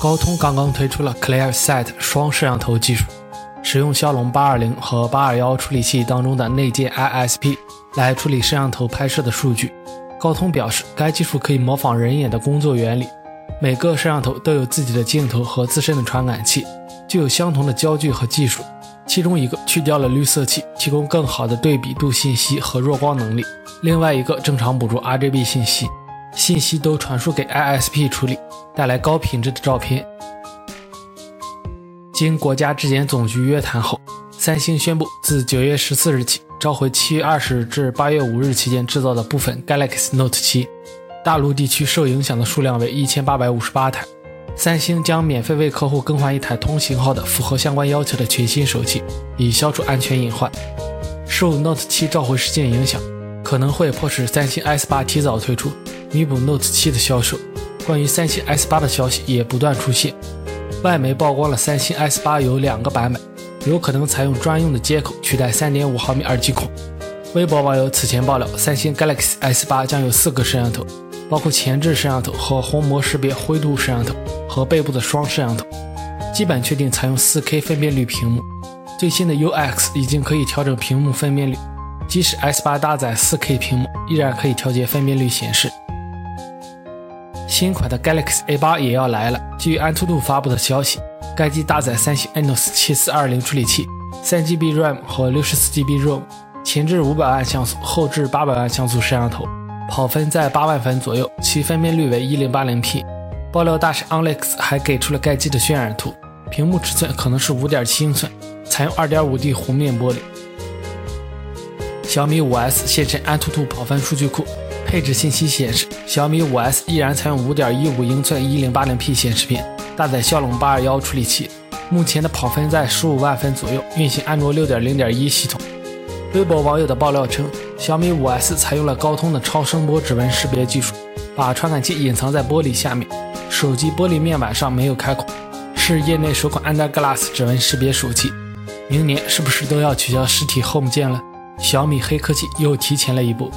高通刚刚推出了 ClearSight 双摄像头技术，使用骁龙八二零和八二幺处理器当中的内建 ISP 来处理摄像头拍摄的数据。高通表示，该技术可以模仿人眼的工作原理。每个摄像头都有自己的镜头和自身的传感器，具有相同的焦距和技术。其中一个去掉了滤色器，提供更好的对比度信息和弱光能力；另外一个正常捕捉 RGB 信息，信息都传输给 ISP 处理，带来高品质的照片。经国家质检总局约谈后，三星宣布自九月十四日起召回七月二十日至八月五日期间制造的部分 Galaxy Note 七，大陆地区受影响的数量为一千八百五十八台。三星将免费为客户更换一台同型号的符合相关要求的全新手机，以消除安全隐患。受 Note 7召回事件影响，可能会迫使三星 S8 提早推出，弥补 Note 7的销售。关于三星 S8 的消息也不断出现，外媒曝光了三星 S8 有两个版本，有可能采用专用的接口取代3.5毫米耳机孔。微博网友此前爆料，三星 Galaxy S8 将有四个摄像头。包括前置摄像头和虹膜识别灰度摄像头和背部的双摄像头，基本确定采用 4K 分辨率屏幕。最新的 UX 已经可以调整屏幕分辨率，即使 S8 搭载 4K 屏幕，依然可以调节分辨率显示。新款的 Galaxy A8 也要来了。据安兔兔发布的消息，该机搭载三星 a n o s 7420处理器，3GB RAM 和 64GB ROM，前置500万像素，后置800万像素摄像头。跑分在八万分左右，其分辨率为 1080P。爆料大神 Alex 还给出了该机的渲染图，屏幕尺寸可能是5.7英寸，采用 2.5D 弧面玻璃。小米 5S 现身安兔兔跑分数据库，配置信息显示，小米 5S 依然采用5.15英寸 1080P 显示屏，搭载骁龙821处理器，目前的跑分在15万分左右，运行安卓6.0.1系统。微博网友的爆料称，小米 5S 采用了高通的超声波指纹识别技术，把传感器隐藏在玻璃下面，手机玻璃面板上没有开孔，是业内首款 Under Glass 指纹识别手机。明年是不是都要取消实体 Home 键了？小米黑科技又提前了一步。